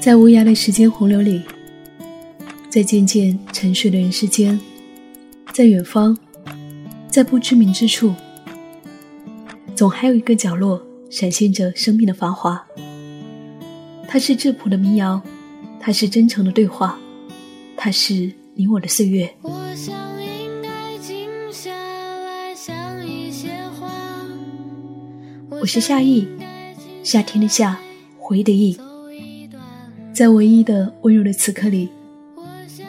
在无涯的时间洪流里，在渐渐沉睡的人世间，在远方，在不知名之处，总还有一个角落闪现着生命的繁华。它是质朴的民谣，它是真诚的对话，它是你我的岁月。我是夏意，夏天的夏，回忆的忆，在唯一的温柔的此刻里，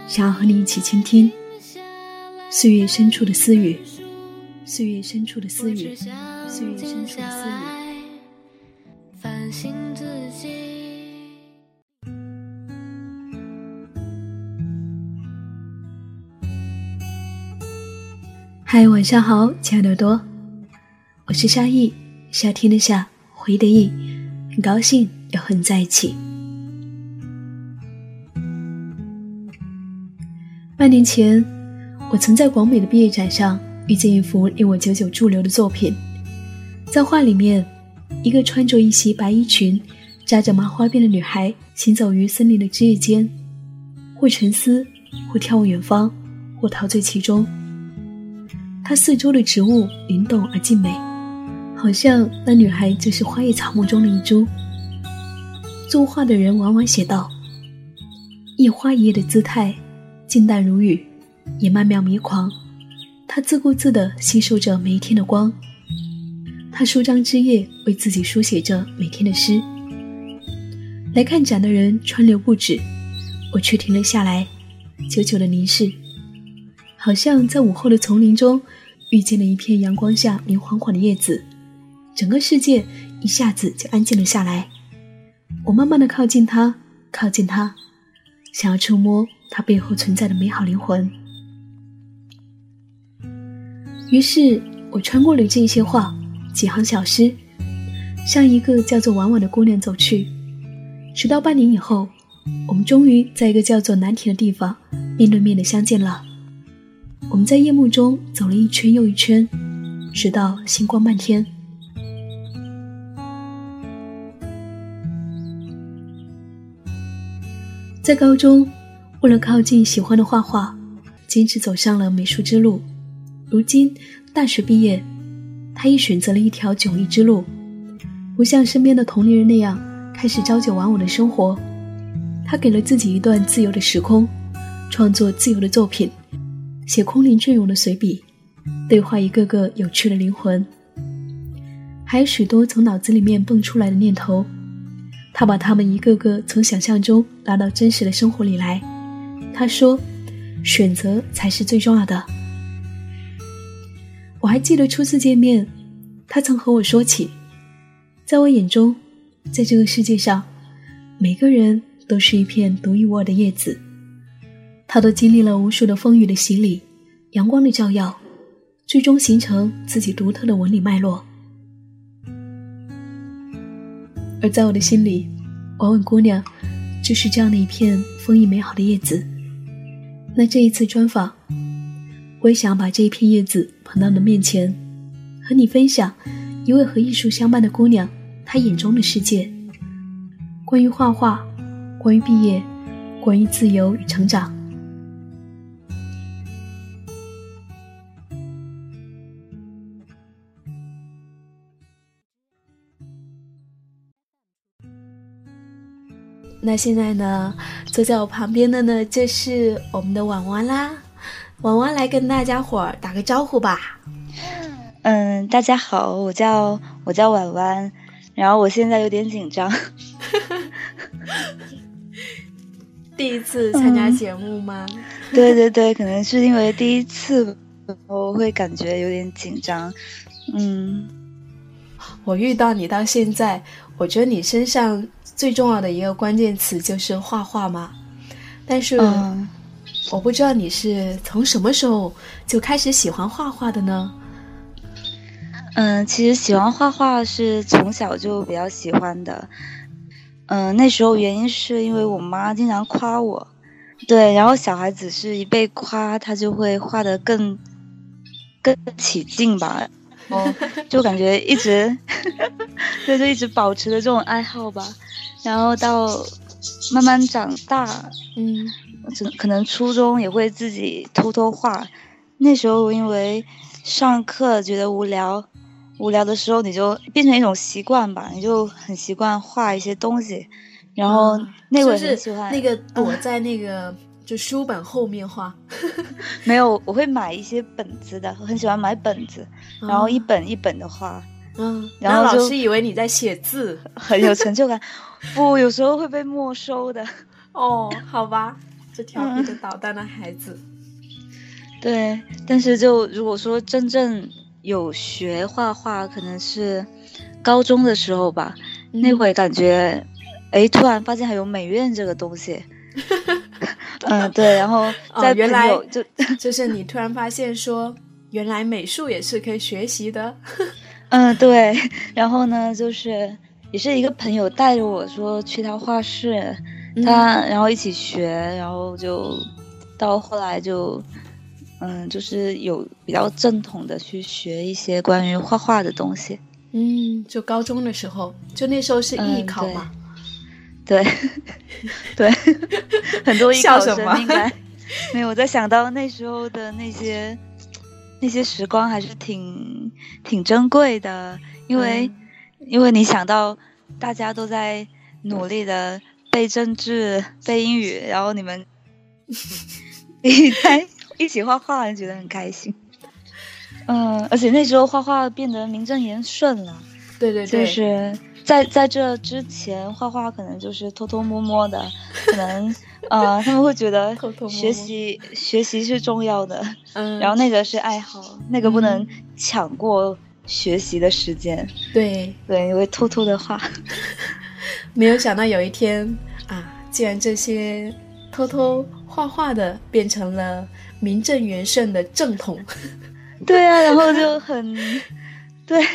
想要和你一起倾听岁月深处的私语，岁月深处的私语，岁月深处的私语。嗨，晚上好，亲爱的耳朵，我是夏意。夏天的夏，回忆的忆，很高兴又和你在一起。半年前，我曾在广美的毕业展上遇见一幅令我久久驻留的作品。在画里面，一个穿着一袭白衣裙、扎着麻花辫的女孩行走于森林的枝叶间，或沉思，或眺望远方，或陶醉其中。她四周的植物灵动而静美。好像那女孩就是花叶草木中的一株。作画的人往往写道：“一花一叶的姿态，静淡如雨，也曼妙迷狂。他自顾自地吸收着每一天的光，他舒张枝叶，为自己书写着每天的诗。”来看展的人川流不止，我却停了下来，久久的凝视，好像在午后的丛林中遇见了一片阳光下明晃晃的叶子。整个世界一下子就安静了下来。我慢慢的靠近他，靠近他，想要触摸他背后存在的美好灵魂。于是，我穿过了这些话，几行小诗，向一个叫做婉婉的姑娘走去。直到半年以后，我们终于在一个叫做南亭的地方面对面的相见了。我们在夜幕中走了一圈又一圈，直到星光漫天。在高中，为了靠近喜欢的画画，坚持走上了美术之路。如今大学毕业，他亦选择了一条迥异之路，不像身边的同龄人那样开始朝九晚五的生活。他给了自己一段自由的时空，创作自由的作品，写空灵隽永的随笔，对话一个个有趣的灵魂，还有许多从脑子里面蹦出来的念头。他把他们一个个从想象中拉到真实的生活里来。他说：“选择才是最重要的。”我还记得初次见面，他曾和我说起，在我眼中，在这个世界上，每个人都是一片独一无二的叶子，他都经历了无数的风雨的洗礼，阳光的照耀，最终形成自己独特的纹理脉络。而在我的心里，婉婉姑娘就是这样的一片丰盈美好的叶子。那这一次专访，我也想把这一片叶子捧到你的面前，和你分享一位和艺术相伴的姑娘她眼中的世界。关于画画，关于毕业，关于自由与成长。那现在呢，坐在我旁边的呢，就是我们的婉婉啦。婉婉来跟大家伙儿打个招呼吧。嗯，大家好，我叫我叫婉婉，然后我现在有点紧张。第一次参加节目吗？对对对，可能是因为第一次，我会感觉有点紧张。嗯，我遇到你到现在，我觉得你身上。最重要的一个关键词就是画画嘛，但是我不知道你是从什么时候就开始喜欢画画的呢？嗯，其实喜欢画画是从小就比较喜欢的。嗯，那时候原因是因为我妈经常夸我，对，然后小孩子是一被夸，他就会画的更更起劲吧，哦，就感觉一直，对，就一直保持着这种爱好吧。然后到慢慢长大，嗯，可能初中也会自己偷偷画。那时候因为上课觉得无聊，无聊的时候你就变成一种习惯吧，你就很习惯画一些东西。然后那会很喜欢那个躲在那个就书本后面画。没有，我会买一些本子的，我很喜欢买本子，然后一本一本的画。嗯，然后老师以为你在写字，很有成就感。不，有时候会被没收的。哦，好吧，这调皮的捣蛋的孩子。对，但是就如果说真正有学画画，可能是高中的时候吧。那会感觉，哎，突然发现还有美院这个东西。嗯，对，然后 在原来就就是你突然发现说，原来美术也是可以学习的。嗯，对，然后呢，就是也是一个朋友带着我说去他画室，他然后一起学，然后就到后来就，嗯，就是有比较正统的去学一些关于画画的东西。嗯，就高中的时候，就那时候是艺考嘛。对，对，很多艺考生应该没有。我在想到那时候的那些。那些时光还是挺挺珍贵的，因为因为你想到大家都在努力的背政治、背英语，然后你们 一在一起画画，觉得很开心。嗯，而且那时候画画变得名正言顺了。对对对，就是在在这之前画画可能就是偷偷摸摸的，可能。呃，他们会觉得学习学习是重要的，嗯，然后那个是爱好，那个不能抢过学习的时间。对对，因为偷偷的画，没有想到有一天啊，竟然这些偷偷画画的变成了名正言顺的正统。对啊，然后就很 对，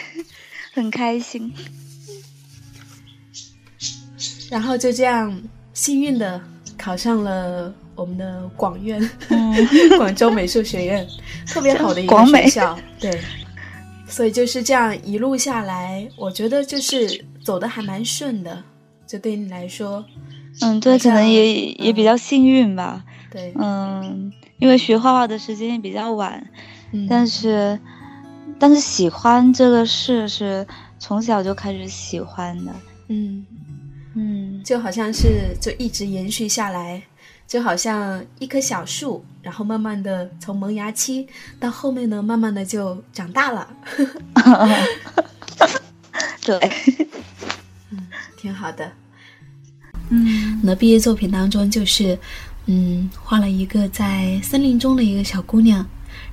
很开心，然后就这样幸运的。考上了我们的广院，广州美术学院，特别好的一个学校。对，所以就是这样一路下来，我觉得就是走的还蛮顺的。就对你来说，嗯，对，可能也也比较幸运吧。对，嗯，因为学画画的时间也比较晚，但是但是喜欢这个事是从小就开始喜欢的。嗯。嗯，就好像是就一直延续下来，就好像一棵小树，然后慢慢的从萌芽期到后面呢，慢慢的就长大了。对，嗯，挺好的。嗯，那毕业作品当中就是，嗯，画了一个在森林中的一个小姑娘，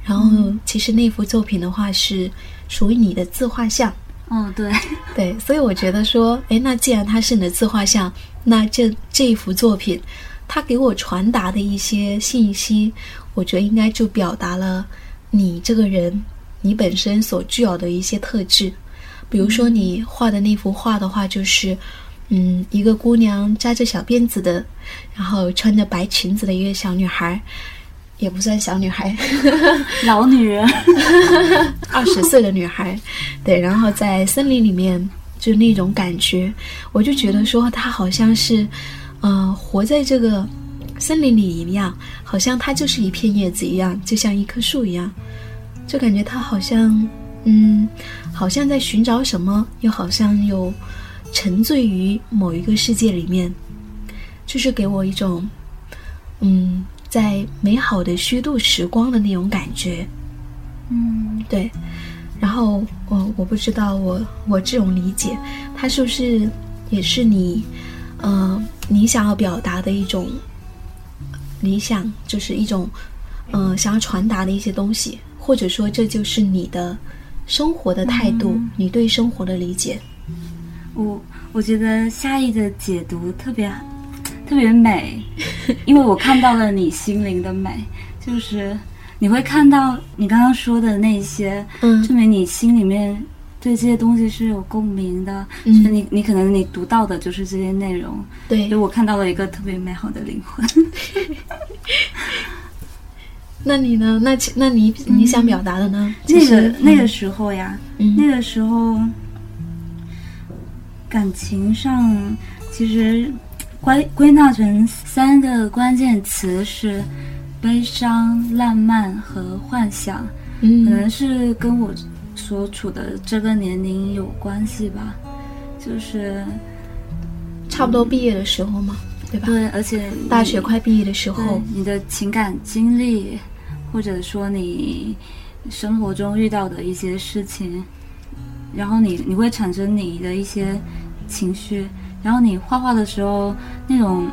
然后其实那幅作品的话是属于你的自画像。嗯，对 对，所以我觉得说，哎，那既然它是你的自画像，那这这一幅作品，它给我传达的一些信息，我觉得应该就表达了你这个人，你本身所具有的一些特质。比如说你画的那幅画的话，就是，嗯，一个姑娘扎着小辫子的，然后穿着白裙子的一个小女孩。也不算小女孩，老女人，二十岁的女孩，对，然后在森林里面，就那种感觉，我就觉得说她好像是，呃，活在这个森林里一样，好像她就是一片叶子一样，就像一棵树一样，就感觉她好像，嗯，好像在寻找什么，又好像又沉醉于某一个世界里面，就是给我一种，嗯。在美好的虚度时光的那种感觉，嗯，对。然后我我不知道我我这种理解，它是不是也是你，呃，你想要表达的一种理想，就是一种，呃，想要传达的一些东西，或者说这就是你的生活的态度，你对生活的理解。我我觉得夏意的解读特别。特别美，因为我看到了你心灵的美，就是你会看到你刚刚说的那些，嗯，证明你心里面对这些东西是有共鸣的，嗯，你你可能你读到的就是这些内容，对，就我看到了一个特别美好的灵魂。那你呢？那那你你想表达的呢？那个那个时候呀，那个时候感情上其实。归归纳成三个关键词是悲伤、浪漫和幻想，可能嗯是跟我所处的这个年龄有关系吧。就是差不多毕业的时候嘛，对吧？对，而且大学快毕业的时候，你的情感经历，或者说你生活中遇到的一些事情，然后你你会产生你的一些情绪，然后你画画的时候那种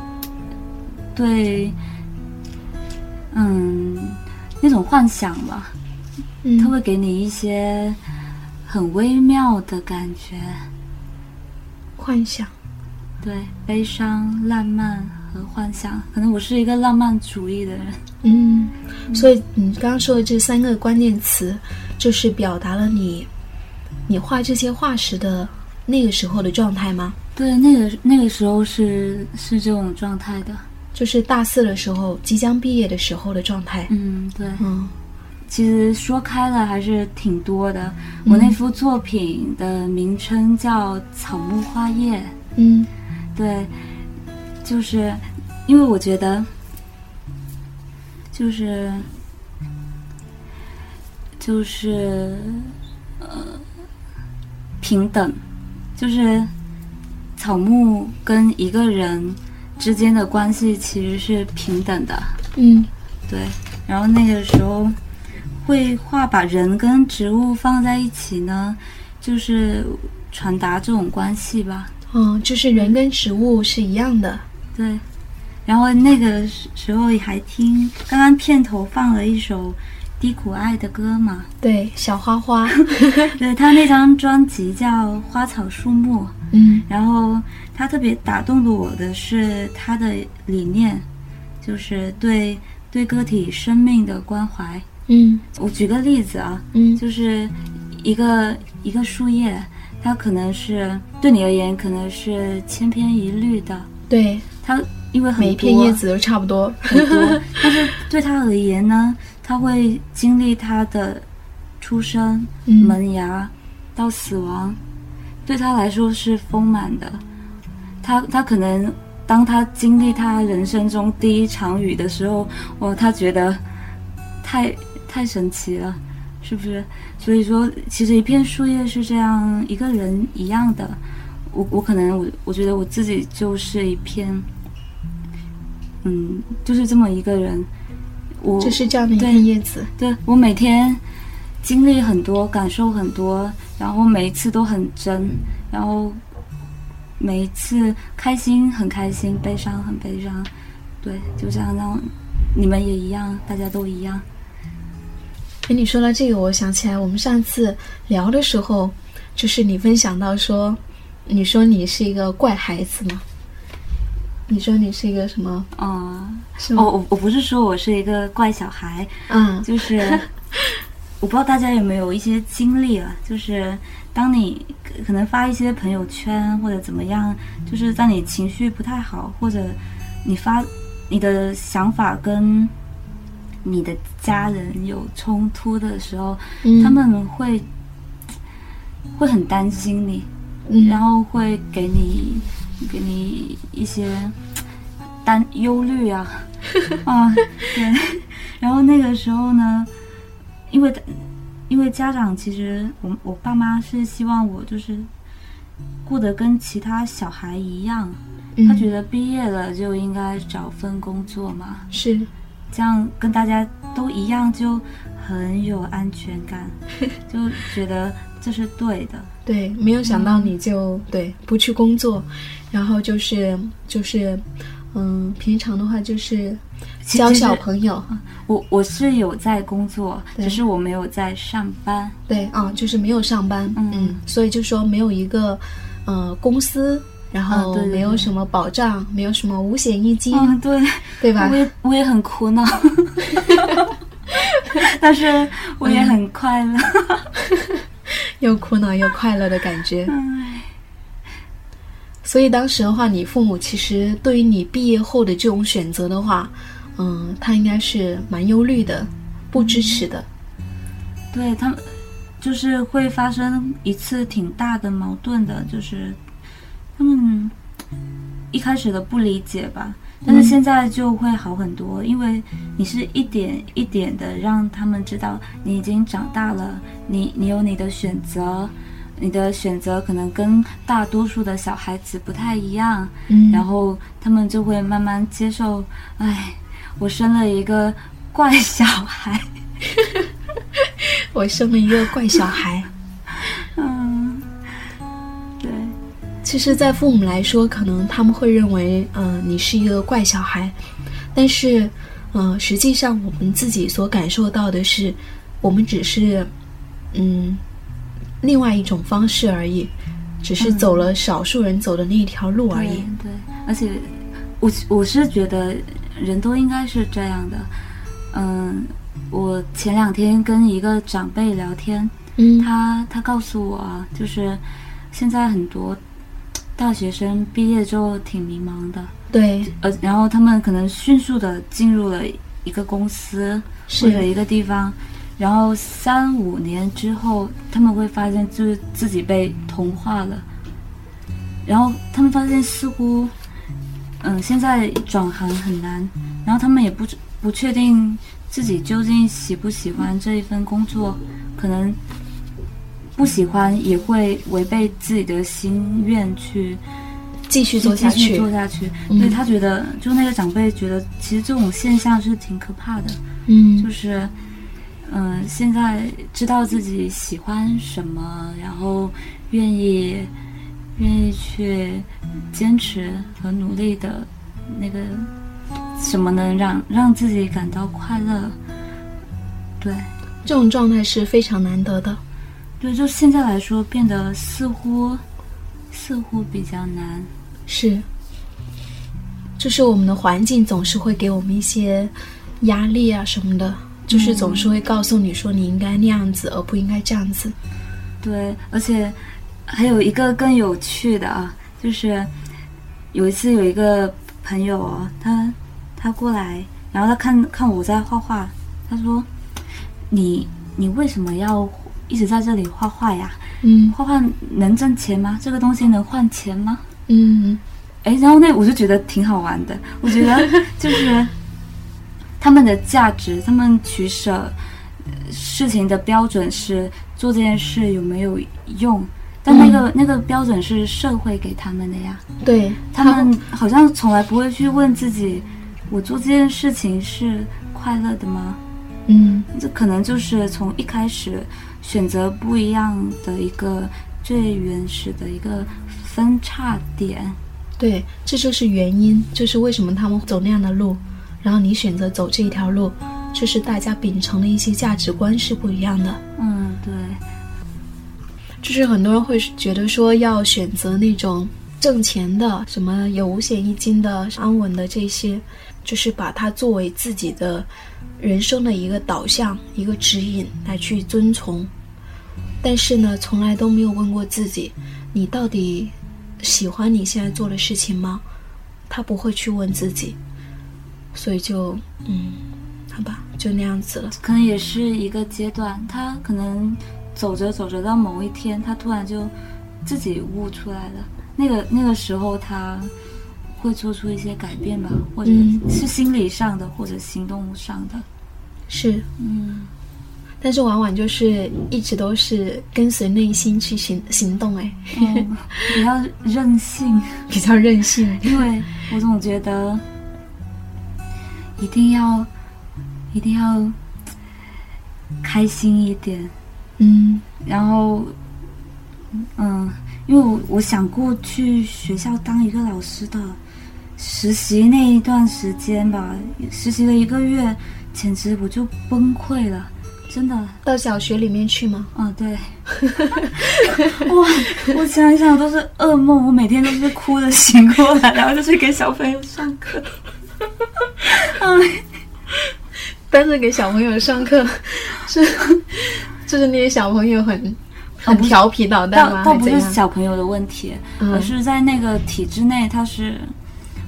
对，嗯，那种幻想吧，嗯它会给你一些很微妙的感觉，幻想。对，悲伤、浪漫和幻想，可能我是一个浪漫主义的人。嗯，所以你刚刚说的这三个关键词，就是表达了你你画这些画时的那个时候的状态吗？对，那个那个时候是是这种状态的。就是大四的时候，即将毕业的时候的状态。嗯，对。嗯其实说开了还是挺多的。我那幅作品的名称叫《草木花叶》，嗯对，就是因为我觉得，就是就是呃平等，就是草木跟一个人之间的关系其实是平等的，嗯对。然后那个时候绘画把人跟植物放在一起呢，就是传达这种关系吧。嗯，就是人跟植物是一样的。对，然后那个时时候也还听刚刚片头放了一首低苦爱的歌嘛，对，小花花。对他那张专辑叫《花草树木》，嗯。然后他特别打动了我的是他的理念，就是对对个体生命的关怀。嗯。我举个例子啊，嗯。就是一个一个树叶，它可能是对你而言可能是千篇一律的，对，它因为很多。每一片叶子都差不多。很多，但是对他而言呢，他会经历他的出生、嗯萌芽到死亡，对他来说是丰满的。他他可能当他经历他人生中第一场雨的时候，哇，他觉得太太神奇了，是不是？所以说，其实一片树叶是这样，一个人一样的。我我可能我我觉得我自己就是一片。嗯，就是这么一个人，我就是这样的一对片叶子。对我每天经历很多，感受很多，然后每一次都很真，然后每一次开心很开心，悲伤很悲伤，对，就这样让你们也一样，大家都一样。哎，你说到这个，我想起来我们上次聊的时候，就是你分享到说，你说你是一个怪孩子嘛？你说你是一个什么？嗯，是吗？哦，我我不是说我是一个怪小孩，嗯。就是 我不知道大家有没有一些经历啊，就是当你可可能发一些朋友圈或者怎么样，就是在你情绪不太好，或者你发你的想法跟你的家人有冲突的时候，嗯。他们会会很担心你，嗯。然后会给你给你一些担忧虑啊，啊，对，然后那个时候呢，因为因为家长其实我我爸妈是希望我就是过得跟其他小孩一样，嗯。他觉得毕业了就应该找份工作嘛，是。这样跟大家都一样就很有安全感，就觉得这是对的。对，没有想到你就、对不去工作，然后就是就是，嗯，平常的话就是教小朋友，我我是有在工作，只是我没有在上班。对啊，就是没有上班，嗯所以就说没有一个呃公司，然后没有什么保障，没有什么五险一金，嗯，对，对吧我？也我也很苦恼，但是我也很快乐。又苦恼又快乐的感觉。唉所以当时的话，你父母其实对于你毕业后的这种选择的话，嗯，他应该是蛮忧虑的，不支持的。对他们就是会发生一次挺大的矛盾的，就是他们一开始的不理解吧，但是现在就会好很多，因为你是一点一点的让他们知道你已经长大了，你你有你的选择，你的选择可能跟大多数的小孩子不太一样，嗯，然后他们就会慢慢接受，哎，我生了一个怪小孩，我生了一个怪小孩。其实，在父母来说，可能他们会认为，嗯、你是一个怪小孩，但是，嗯、实际上我们自己所感受到的是，我们只是，嗯，另外一种方式而已，只是嗯走了少数人走的那一条路而已。对，对而且我我是觉得人都应该是这样的。嗯，我前两天跟一个长辈聊天，嗯，他他告诉我啊，就是现在很多大学生毕业之后挺迷茫的，对，呃，然后他们可能迅速的进入了一个公司或者，一个地方，然后三五年之后，他们会发现就是自己被同化了，然后他们发现似乎，嗯，现在转行很难，然后他们也不知不确定自己究竟喜不喜欢这一份工作，可能不喜欢也会违背自己的心愿去继续做下去继续做。下去。嗯所以他觉得，就那个长辈觉得，其实这种现象是挺可怕的。嗯，就是，嗯、现在知道自己喜欢什么，然后愿意愿意去坚持和努力的那个什么能让让自己感到快乐。对这种状态是非常难得的。对，就现在来说，变得似乎似乎比较难。是，就是我们的环境总是会给我们一些压力啊什么的，就是总是会告诉你说你应该那样子，而不应该这样子。对，而且还有一个更有趣的啊，就是有一次有一个朋友啊，他他过来，然后他看看我在画画，他说：“你你为什么要一直在这里画画呀？嗯画画能挣钱吗？这个东西能换钱吗嗯，？”哎，然后那我就觉得挺好玩的，我觉得 就是他们的价值，他们取舍呃事情的标准是做这件事有没有用，但那个、那个标准是社会给他们的呀，对他们好像从来不会去问自己，我做这件事情是快乐的吗？嗯这可能就是从一开始选择不一样的一个最原始的一个分叉点。对，这就是原因，就是为什么他们走那样的路，然后你选择走这一条路，就是大家秉承的一些价值观是不一样的。嗯，对，就是很多人会觉得说要选择那种挣钱的，什么有五险一金的、安稳的这些，就是把它作为自己的人生的一个导向、一个指引来去遵从。但是呢，从来都没有问过自己，你到底喜欢你现在做的事情吗？他不会去问自己，所以就嗯，好吧，就那样子了。可能也是一个阶段，他可能走着走着到某一天，他突然就自己悟出来了。那个那个时候，他会做出一些改变吧，或者嗯是心理上的，或者行动上的。是，嗯，但是往往就是一直都是跟随内心去行行动，哎，嗯比较任性，比较任性。因为我总觉得一定要一定要开心一点，嗯然后，嗯，因为我我想过去学校当一个老师的，实习那一段时间吧，实习了一个月，简直我就崩溃了，真的。到小学里面去吗？嗯，对，哇，我想一想都是噩梦，我每天都是哭着醒过来，然后就去给小朋友上课。哎，但是给小朋友上课，是就是那些小朋友很很调皮捣蛋吗？倒倒不是？小朋友的问题，嗯而是在那个体制内，他是，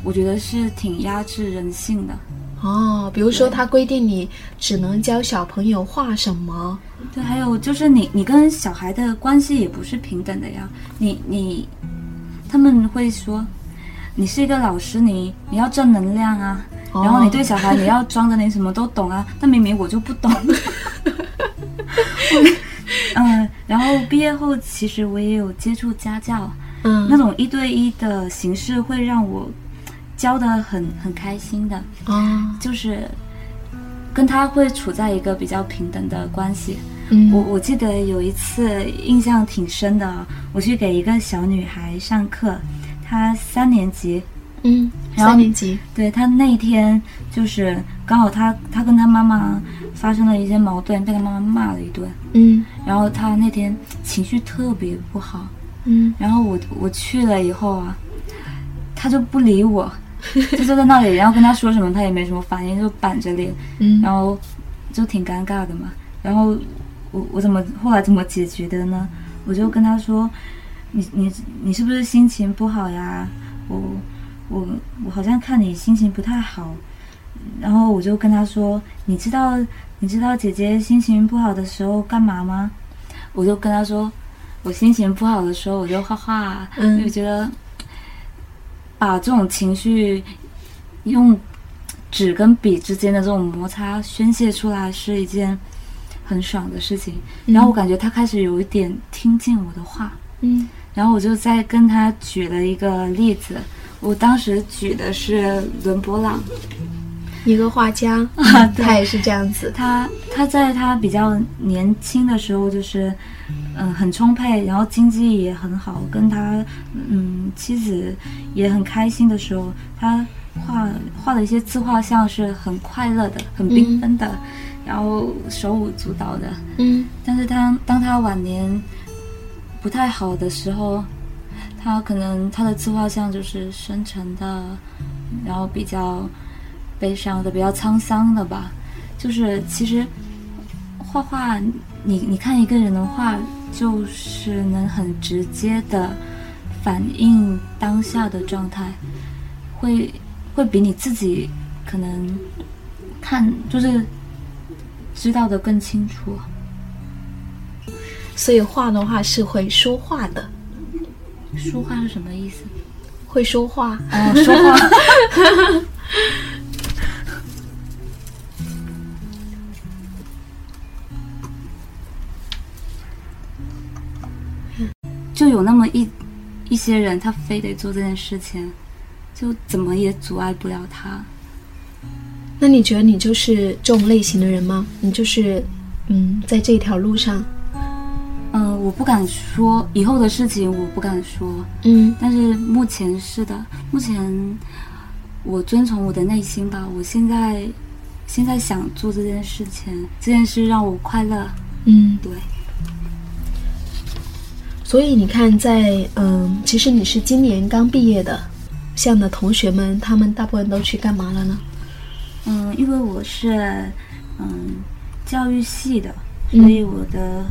我觉得是挺压制人性的。哦，比如说他规定你只能教小朋友画什么，对，还有就是你你跟小孩的关系也不是平等的呀。你你他们会说，你是一个老师，你你要正能量啊，然后你对小孩你要装的你什么都懂啊，但明明我就不懂。嗯，然后毕业后其实我也有接触家教，嗯，那种一对一的形式会让我教的很很开心的，哦，就是跟他会处在一个比较平等的关系。嗯，我我记得有一次印象挺深的，我去给一个小女孩上课，她三年级，嗯，三年级，对她那一天就是刚好她她跟她妈妈发生了一些矛盾，被她妈妈骂了一顿，嗯。然后她那天情绪特别不好，嗯。然后我我去了以后啊，她就不理我，就坐在那里，然后跟他说什么他也没什么反应，就板着脸，嗯，然后就挺尴尬的嘛。然后我我怎么后来怎么解决的呢？我就跟他说：“你你你是不是心情不好呀？我我我好像看你心情不太好。”然后我就跟他说：“你知道你知道姐姐心情不好的时候干嘛吗？”我就跟他说：“我心情不好的时候我就画画，嗯因为觉得把这种情绪用纸跟笔之间的这种摩擦宣泄出来是一件很爽的事情。然后我感觉他开始有一点听进我的话，嗯然后我就在跟他举了一个例子。我当时举的是伦勃朗，一个画家，啊对。他也是这样子，他他在他比较年轻的时候，就是嗯、很充沛，然后经济也很好，跟他嗯妻子也很开心的时候，他画画的一些自画像是很快乐的、很缤纷的，然后手舞足蹈的。嗯。但是他当他晚年不太好的时候，他可能他的自画像就是深沉的，然后比较悲伤的、比较沧桑的吧。就是其实画画，你你看一个人的画，就是能很直接的反映当下的状态，会会比你自己可能看就是知道的更清楚。所以画的话是会说话的，说话是什么意思？会说话，哦，说话。就有那么一一些人，他非得做这件事情，就怎么也阻碍不了他。那你觉得你就是这种类型的人吗？你就是，嗯，在这条路上，嗯、我不敢说以后的事情，我不敢说，嗯但是目前是的，目前我遵从我的内心吧。我现在现在想做这件事情，这件事让我快乐。嗯。对，所以你看在，嗯，其实你是今年刚毕业的，像你的同学们，他们大部分都去干嘛了呢？嗯，因为我是嗯教育系的，嗯所以我的、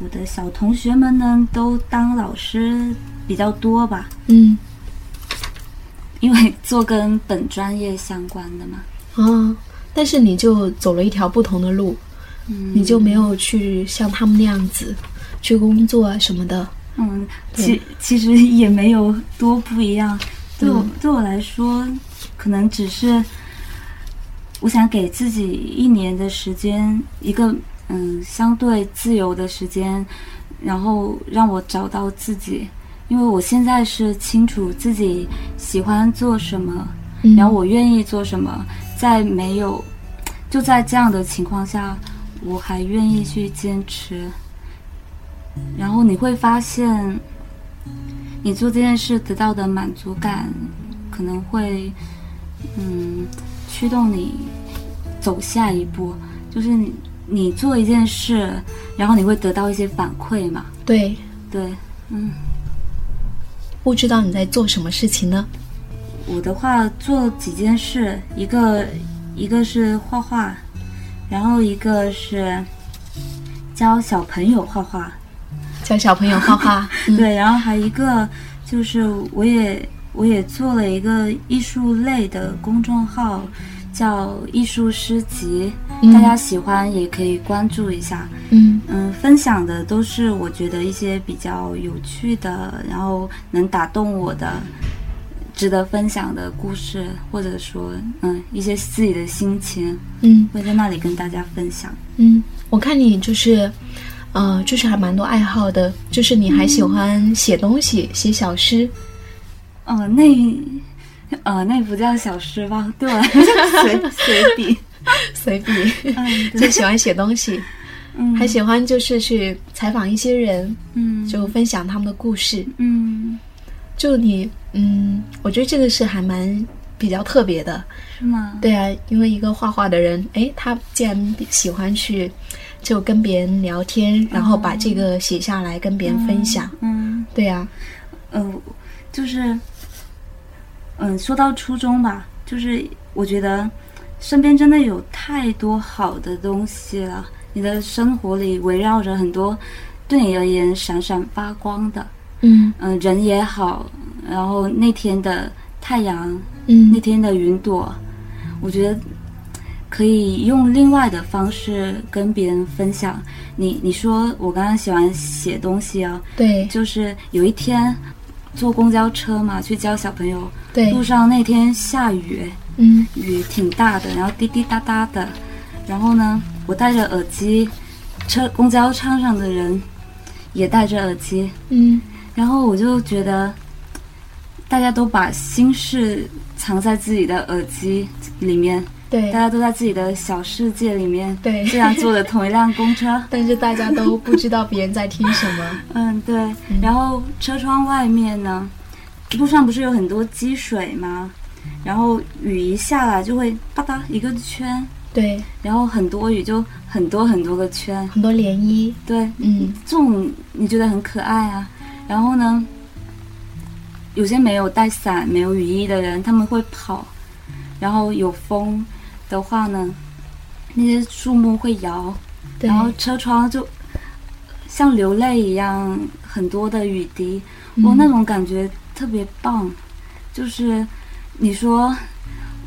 我的小同学们呢都当老师比较多吧，嗯，因为做跟本专业相关的嘛。哦，但是你就走了一条不同的路，嗯，你就没有去像他们那样子去工作啊什么的。嗯，其其实也没有多不一样。对我、嗯对我来说，可能只是我想给自己一年的时间，一个嗯相对自由的时间，然后让我找到自己。因为我现在是清楚自己喜欢做什么，嗯然后我愿意做什么，在没有就在这样的情况下，我还愿意去坚持。然后你会发现，你做这件事得到的满足感，可能会，嗯，驱动你走下一步。就是你你做一件事，然后你会得到一些反馈嘛？对，对，嗯，不知道你在做什么事情呢？我的话做几件事，一个一个是画画，然后一个是教小朋友画画，教小朋友画画。嗯对，然后还有一个就是我也我也做了一个艺术类的公众号，叫艺术诗集，嗯大家喜欢也可以关注一下。嗯嗯，分享的都是我觉得一些比较有趣的，然后能打动我的值得分享的故事，或者说嗯一些自己的心情，嗯会在那里跟大家分享。嗯，我看你就是，呃，就是还蛮多爱好的，就是你还喜欢写东西，写小诗。哦，那呃那不叫小诗吧？对 随随笔。随笔，嗯，就喜欢写东西，嗯还喜欢就是去采访一些人，嗯就分享他们的故事。嗯就你，嗯，我觉得这个是还蛮比较特别的。是吗？对啊，因为一个画画的人，诶，他竟然喜欢去就跟别人聊天，然后把这个写下来跟别人分享。嗯对啊，嗯、呃，就是嗯，说到初中吧，就是我觉得身边真的有太多好的东西了，你的生活里围绕着很多对你而言闪闪发光的，嗯。嗯、人也好，然后那天的太阳，嗯。那天的云朵，我觉得可以用另外的方式跟别人分享。你你说我刚刚喜欢写东西啊，对。就是有一天坐公交车嘛，去教小朋友，对，路上那天下雨，嗯。雨挺大的，然后滴滴答答的，然后呢，我戴着耳机，车公交车上的人也戴着耳机，嗯。然后我就觉得，大家都把心事藏在自己的耳机里面，对大家都在自己的小世界里面，对这样坐着同一辆公车，但是大家都不知道别人在听什么。嗯，对。然后车窗外面呢，路上不是有很多积水吗？然后雨一下来就会吧嗒一个圈，对，然后很多雨就很多很多个圈，很多涟漪。对，嗯这种你觉得很可爱啊。然后呢，有些没有带伞、没有雨衣的人，他们会跑，然后有风的话呢，那些树木会摇，然后车窗就像流泪一样，很多的雨滴，哇，嗯那种感觉特别棒。就是你说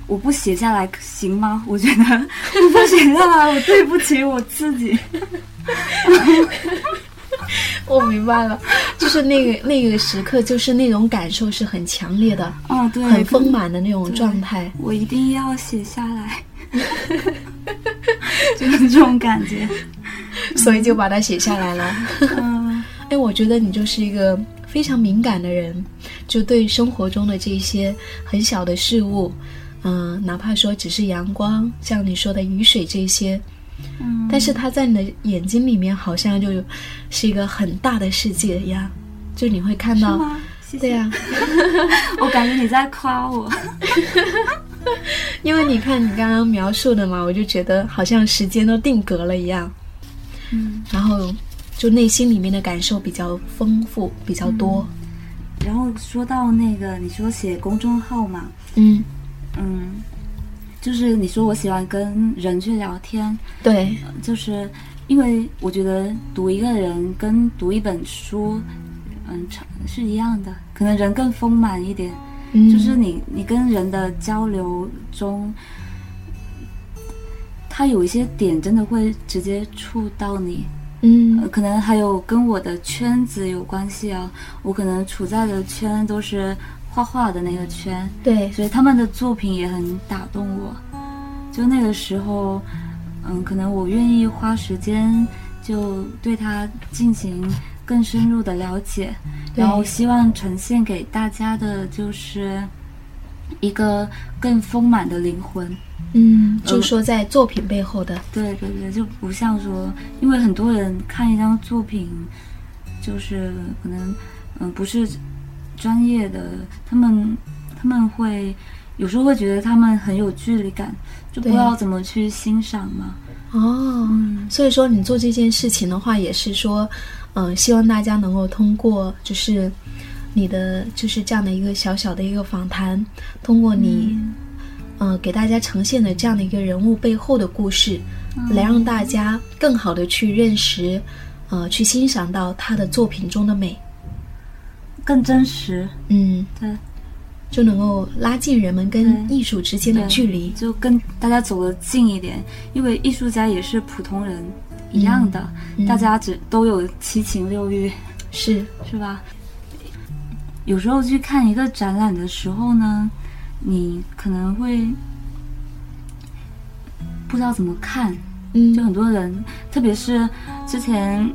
我不写下来行吗？我觉得我 不写下来，我对不起我自己。我明白了，就是那个那个时刻，就是那种感受是很强烈的，哦，对，很丰满的那种状态。我一定要写下来，就是这种感觉。所以就把它写下来了。嗯 哎，我觉得你就是一个非常敏感的人，就对生活中的这些很小的事物，嗯、哪怕说只是阳光，像你说的雨水这些，嗯，但是它在你的眼睛里面好像就是一个很大的世界一样，就你会看到，谢谢。对呀、我感觉你在夸我。因为你看你刚刚描述的嘛，我就觉得好像时间都定格了一样，嗯，然后就内心里面的感受比较丰富，比较多。然后说到那个，你说写公众号嘛，嗯，嗯，就是你说我喜欢跟人去聊天，对，就是因为我觉得读一个人跟读一本书，嗯，差是一样的，可能人更丰满一点。嗯，就是你你跟人的交流中，他有一些点真的会直接触到你，嗯呃，可能还有跟我的圈子有关系啊。我可能处在的圈都是画画的那个圈，对，所以他们的作品也很打动我。就那个时候，嗯，可能我愿意花时间就对他进行更深入的了解，然后希望呈现给大家的就是一个更丰满的灵魂。嗯，就说在作品背后的，对对对，就不像说，因为很多人看一张作品，就是可能嗯不是专业的，他们他们会有时候会觉得他们很有距离感，就不知道怎么去欣赏嘛。哦，嗯所以说你做这件事情的话，也是说，嗯、希望大家能够通过就是你的就是这样的一个小小的一个访谈，通过你，嗯、给大家呈现的这样的一个人物背后的故事，来让大家更好的去认识，呃，去欣赏到他的作品中的美，更真实，嗯，对就能够拉近人们跟艺术之间的距离。就跟大家走得近一点，因为艺术家也是普通人一样的，嗯大家只都有七情六欲。是，是吧？有时候去看一个展览的时候呢，你可能会不知道怎么看，嗯就很多人，特别是之前，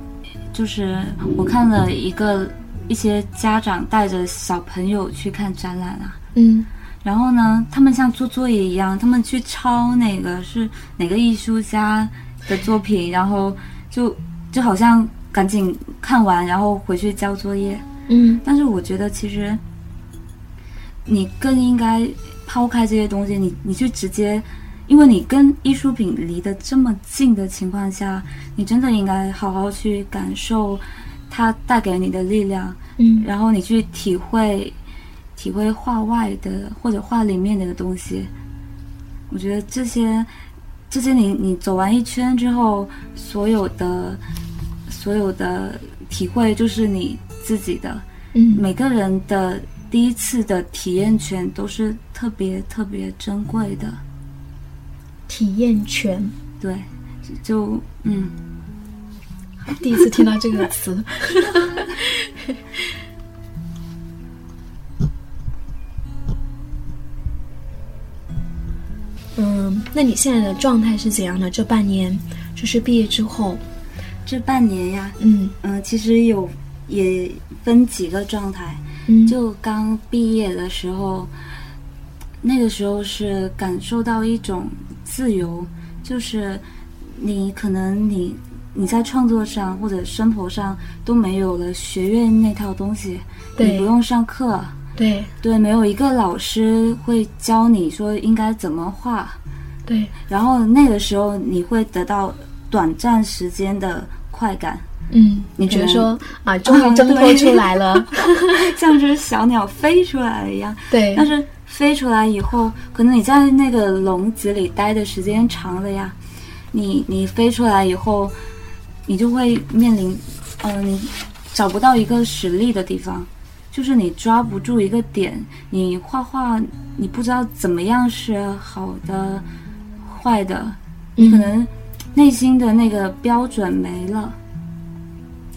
就是我看了一个一些家长带着小朋友去看展览啊，嗯。然后呢，他们像做作业一样，他们去抄哪个是哪个艺术家的作品，然后就就好像赶紧看完，然后回去交作业。嗯。但是我觉得其实你更应该抛开这些东西，你你去直接，因为你跟艺术品离得这么近的情况下，你真的应该好好去感受它带给你的力量，嗯然后你去体会体会画外的或者画里面的东西。我觉得这些这些你你走完一圈之后，所有的所有的体会就是你自己的。嗯每个人的第一次的体验权都是特别特别珍贵的。体验权，对，就就嗯，第一次听到这个词。嗯，那你现在的状态是怎样的？这半年就是毕业之后，这半年呀，嗯嗯、其实有也分几个状态。嗯，就刚毕业的时候，那个时候是感受到一种自由，就是你可能你你在创作上或者生活上都没有了学院那套东西，你不用上课，对。对，没有一个老师会教你说应该怎么画，对，然后那个时候你会得到短暂时间的快感，嗯，你觉得说啊，终于 挣脱出来了，像只小鸟飞出来了一样。对，但是飞出来以后，可能你在那个笼子里待的时间长了呀，你你飞出来以后，你就会面临，呃，你找不到一个实力的地方，就是你抓不住一个点，你画画你不知道怎么样是好的、坏的，你可能内心的那个标准没了。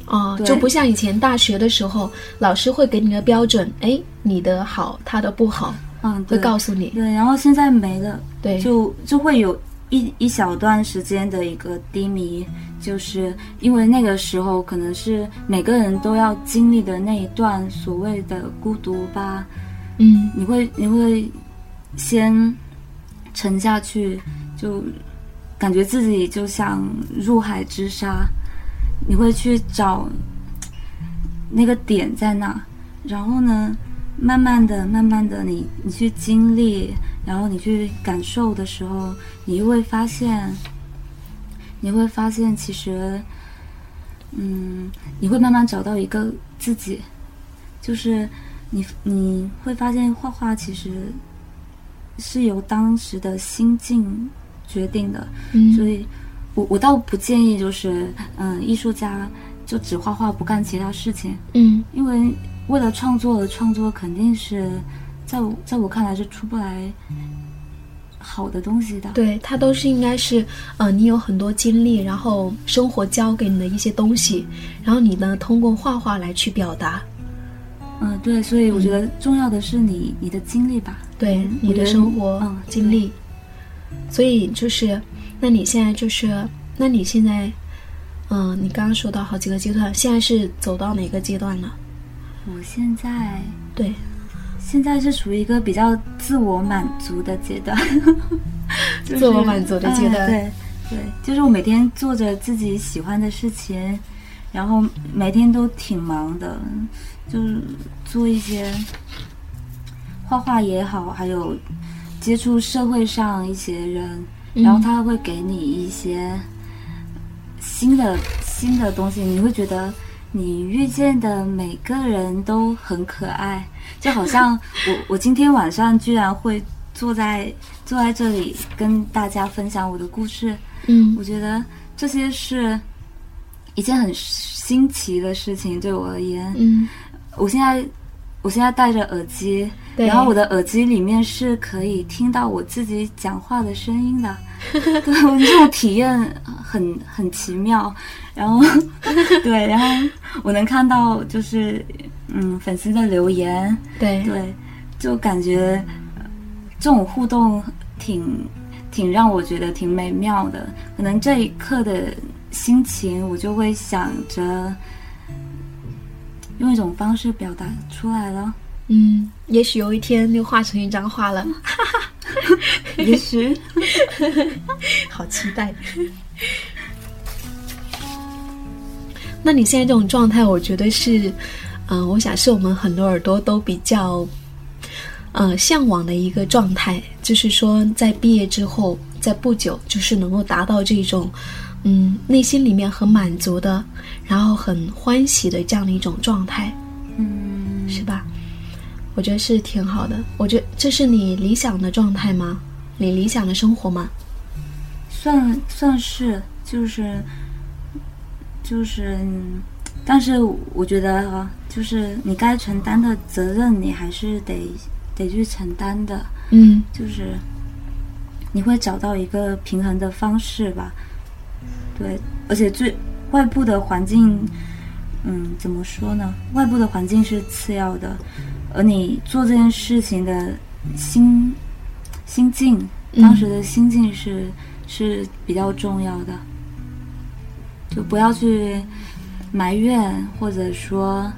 哦，就不像以前大学的时候，老师会给你个标准，哎，你的好，他的不好，嗯，会告诉你，对，然后现在没了，对，就就会有一一小段时间的一个低迷，就是因为那个时候可能是每个人都要经历的那一段所谓的孤独吧，嗯。你会你会先沉下去，就感觉自己就像入海之沙，你会去找那个点在哪，然后呢，慢慢的、慢慢的你，你去经历，然后你去感受的时候，你会发现，你会发现其实，嗯，你会慢慢找到一个自己，就是你你会发现画画其实是由当时的心境决定的，嗯，所以我我倒不建议就是嗯艺术家就只画画不干其他事情，嗯。因为为了创作而创作肯定是在我在我看来是出不来好的东西的。对，它都是应该是，呃，你有很多经历，然后生活教给你的一些东西，然后你呢通过画画来去表达，嗯，对，所以我觉得重要的是你你的经历吧。对你的生活嗯经历，所以就是，那你现在就是，那你现在，嗯、你刚刚说到好几个阶段，现在是走到哪个阶段了？我现在对，现在是处于一个比较自我满足的阶段，就是自我满足的阶段。哎对对，就是我每天做着自己喜欢的事情，然后每天都挺忙的，就是做一些画画也好，还有接触社会上一些人，嗯。然后他会给你一些新的新的东西，你会觉得你遇见的每个人都很可爱，就好像我我今天晚上居然会坐在坐在这里跟大家分享我的故事，嗯。我觉得这些是一件很新奇的事情对我而言。嗯，我现在我现在戴着耳机，然后我的耳机里面是可以听到我自己讲话的声音的，对我这种体验很很奇妙。然后 对，然后我能看到就是嗯粉丝的留言，对对，就感觉呃这种互动挺挺让我觉得挺美妙的。可能这一刻的心情，我就会想着用一种方式表达出来了。嗯，也许有一天就画成一张画了，哈 哈也许，好期待。那你现在这种状态，我觉得是，嗯、我想是我们很多耳朵都比较，呃，向往的一个状态，就是说在毕业之后，在不久，就是能够达到这种，嗯，内心里面很满足的，然后很欢喜的这样的一种状态，嗯，是吧？我觉得是挺好的。我觉得这是你理想的状态吗？你理想的生活吗？算算是，就是就是，嗯但是我觉得啊，就是你该承担的责任，你还是得得去承担的。嗯就是你会找到一个平衡的方式吧。对，而且最外部的环境，嗯，怎么说呢？外部的环境是次要的，而你做这件事情的心心境，嗯当时的心境是、是比较重要的。就不要去埋怨，或者说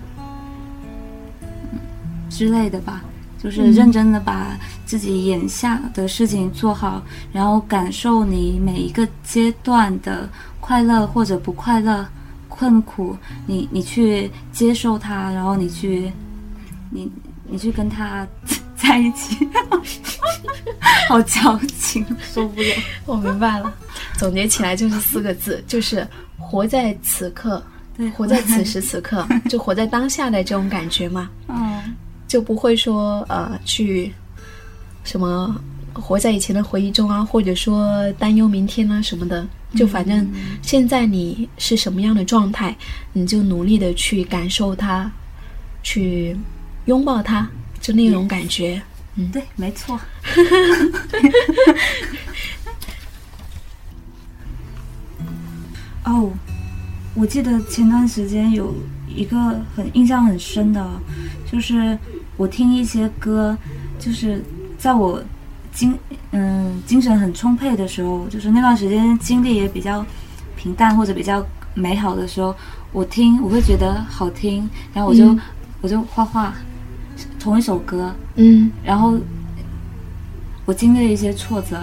嗯之类的吧。就是嗯认真的把自己眼下的事情做好，然后感受你每一个阶段的快乐或者不快乐、困苦，你你去接受它，然后你去，你你去跟他 在一起，好矫情，受不了。我明白了，总结起来就是四个字，就是活在此刻，对，活在此时此刻，就活在当下的这种感觉嘛，嗯，就不会说呃去什么活在以前的回忆中啊，或者说担忧明天啊什么的，就反正现在你是什么样的状态，你就努力的去感受它，去拥抱它，就那种感觉。嗯对，没错。哦，我记得前段时间有一个很印象很深的，就是我听一些歌，就是在我精嗯精神很充沛的时候，就是那段时间经历也比较平淡或者比较美好的时候，我听我会觉得好听，然后我就、嗯。我就画画同一首歌，嗯。然后我经历了一些挫折，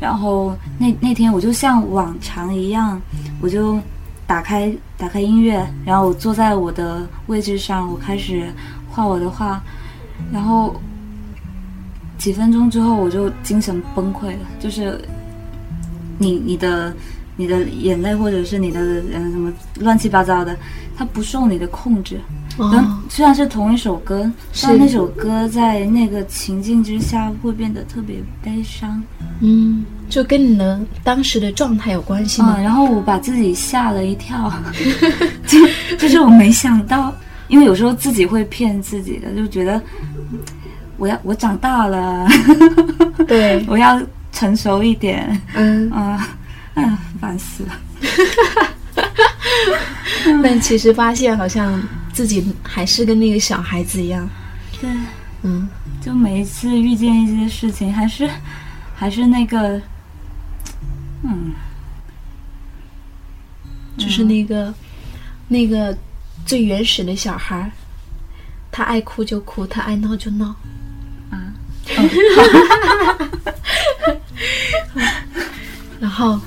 然后那那天我就像往常一样，我就打开打开音乐，然后我坐在我的位置上，我开始画我的画，然后几分钟之后我就精神崩溃了，就是你你的你的眼泪或者是你的嗯什么乱七八糟的，它不受你的控制。虽然是同一首歌，是但那首歌在那个情境之下会变得特别悲伤。嗯，就跟你的当时的状态有关系吗？嗯，然后我把自己吓了一跳，就就是我没想到，因为有时候自己会骗自己的，就觉得我要我长大了，对，我要成熟一点，嗯，啊、哎呀，烦死了。但其实发现好像自己还是跟那个小孩子一样，对，嗯，就每一次遇见一些事情，还是还是那个，嗯，就是那个、那个最原始的小孩儿，他爱哭就哭，他爱闹就闹。啊，然后，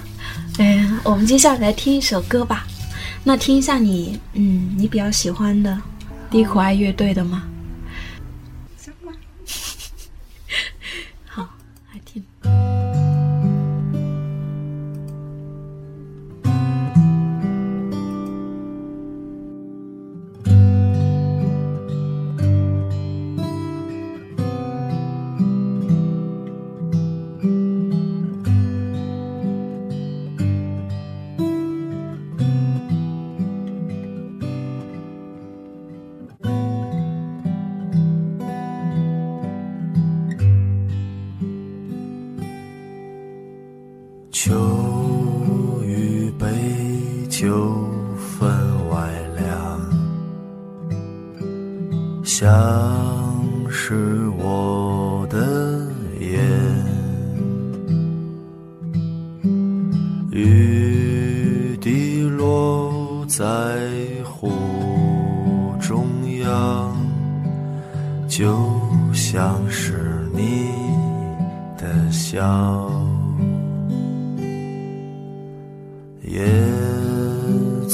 嗯，我们接下来来听一首歌吧。那听一下你，嗯，你比较喜欢的低苦爱乐队的吗？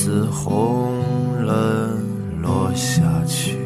子红了，落下去。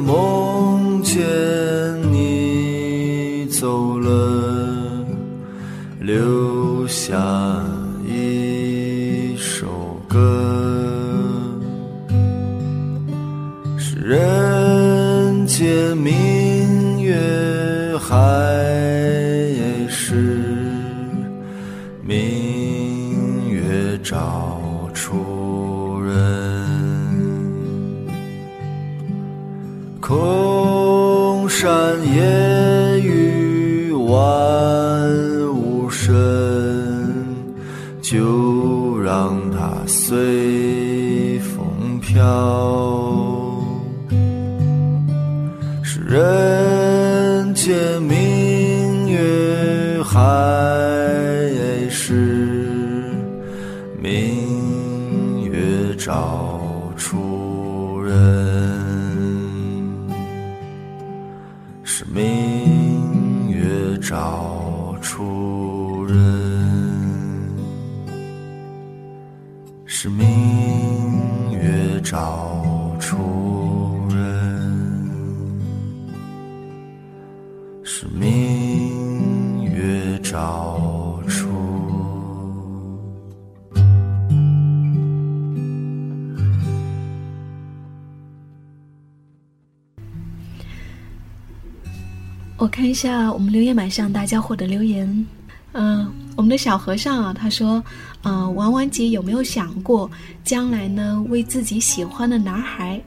梦见下我们留言板上大家获得留言。嗯、我们的小和尚啊，他说，嗯、王婉姐有没有想过将来呢，为自己喜欢的男孩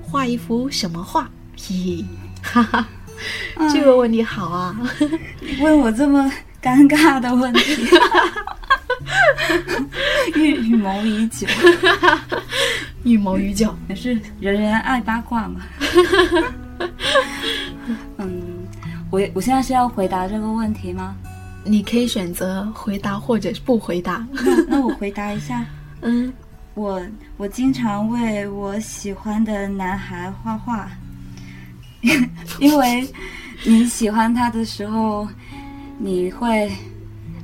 画一幅什么画？嘿嘿，哈哈，这个问题好啊。问我这么尴尬的问题，预预谋已久，预谋已久。也是人人爱八卦嘛。嗯，我我现在是要回答这个问题吗？你可以选择回答或者是不回答。那那我回答一下。嗯，我我经常为我喜欢的男孩画画，因为你喜欢他的时候，你会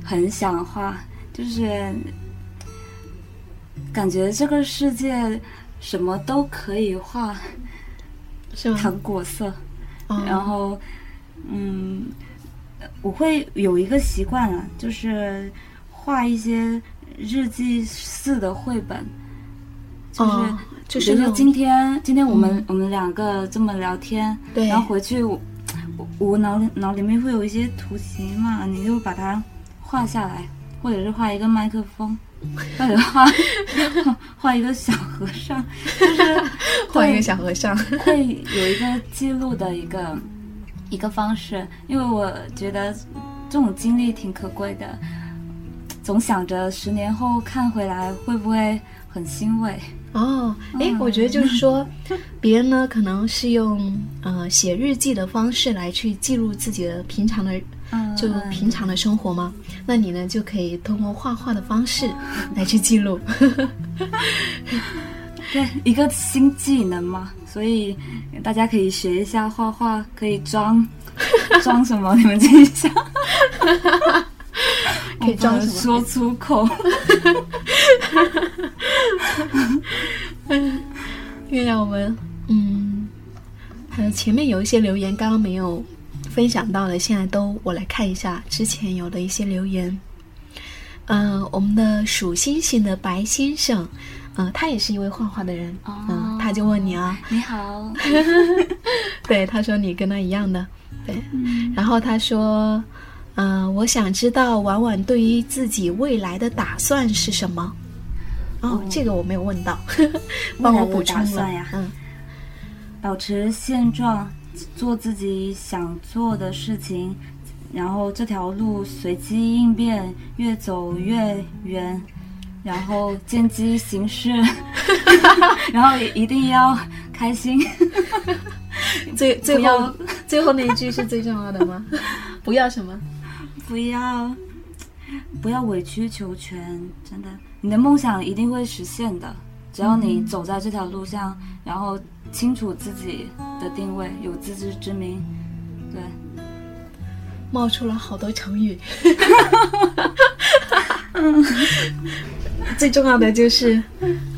很想画，就是感觉这个世界什么都可以画是吗？糖果色，哦然后嗯，我会有一个习惯啊，就是画一些日记似的绘本，就是。哦就是比如说今天，今天我们、嗯我们两个这么聊天，对然后回去我我我脑里脑里面会有一些图形嘛，你就把它画下来，或者是画一个麦克风，或者画画一个小和尚，就是 画一个小和尚。会有一个记录的一个一个方式，因为我觉得这种经历挺可贵的，总想着十年后看回来会不会很欣慰。哦，哎，嗯我觉得就是说，别人呢可能是用呃写日记的方式来去记录自己的平常的，嗯，就嗯平常的生活嘛。那你呢就可以通过画画的方式来去记录。对一个新技能嘛，所以大家可以学一下画画，可以装 装什么？你们自己想。可以装说出口。月亮，我们嗯，还有前面有一些留言刚刚没有分享到的，现在都我来看一下之前有的一些留言。嗯、我们的数星星的白先生，嗯、他也是一位画画的人，嗯，他就问你啊，你好，对，他说你跟他一样的，对，嗯然后他说，嗯、我想知道婉婉对于自己未来的打算是什么？哦，哦这个我没有问到，帮我补充呀嗯，保持现状，做自己想做的事情，然后这条路随机应变，越走越远，然后见机行事，然后也一定要开心，最最后最后那一句是最重要的吗？不要什么？不要不要委曲求全，真的，你的梦想一定会实现的。只要你走在这条路上，然后清楚自己的定位，有自知之明，对，冒出了好多成语。最重要的就是，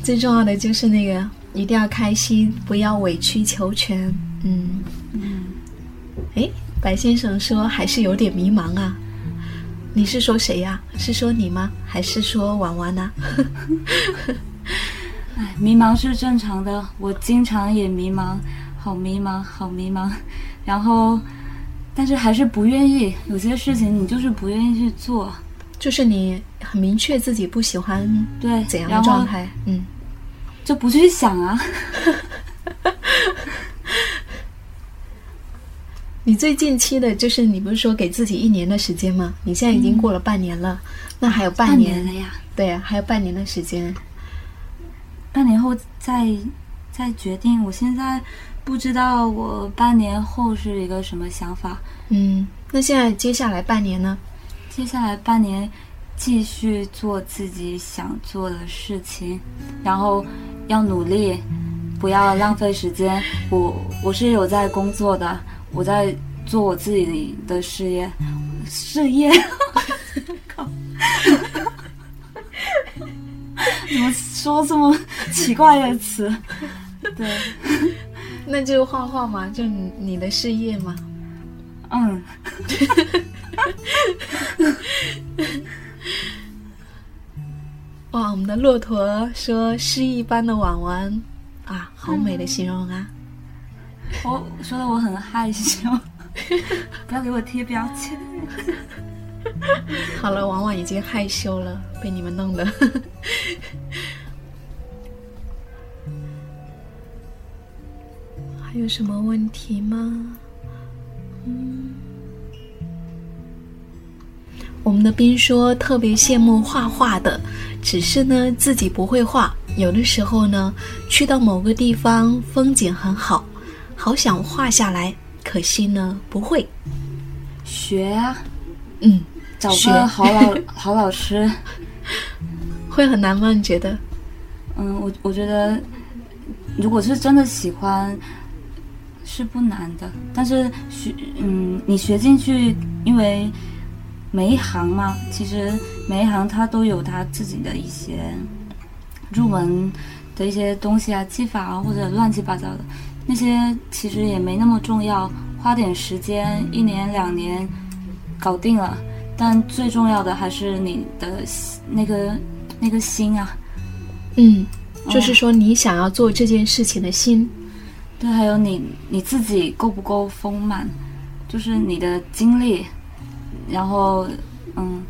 最重要的就是那个一定要开心，不要委曲求全。嗯，嗯，哎，白先生说还是有点迷茫啊。你是说谁呀、是说你吗？还是说婉婉呢？哎，迷茫是正常的，我经常也迷茫，好迷茫，好迷茫，然后，但是还是不愿意，有些事情你就是不愿意去做，就是你很明确自己不喜欢对，怎样的状态。嗯，就不去想啊。你最近期的就是你不是说给自己一年的时间吗？你现在已经过了半年了，那还有半半年年了呀，对呀，还有半年的时间。半年后再再决定。我现在不知道我半年后是一个什么想法。嗯，那现在接下来半年呢？接下来半年继续做自己想做的事情，然后要努力，不要浪费时间。我我是有在工作的，我在做我自己的事业，事业。靠！怎么说这么奇怪的词？对，那就画画嘛，就你你的事业嘛。嗯，哇，我们的骆驼说诗一般的婉婉啊，好美的形容啊！我说的我很害羞，不要给我贴标签。好了，婉婉已经害羞了，被你们弄的。还有什么问题吗？嗯，我们的斌说特别羡慕画画的，只是呢自己不会画。有的时候呢，去到某个地方，风景很好，好想画下来，可惜呢不会。学啊，嗯，找学个好老 好老师。会很难吗？你觉得？嗯，我我觉得，如果是真的喜欢，是不难的。但是学，嗯，你学进去，因为每一行嘛，其实每一行它都有它自己的一些入门的一些东西啊、技法啊，或者乱七八糟的。那些，其实也没那么重要，花点时间，一年两年搞定了。但最重要的还是你的那个那个心啊，嗯，就是说你想要做这件事情的心，对，还有你你自己够不够丰满，就是你的精力，然后嗯，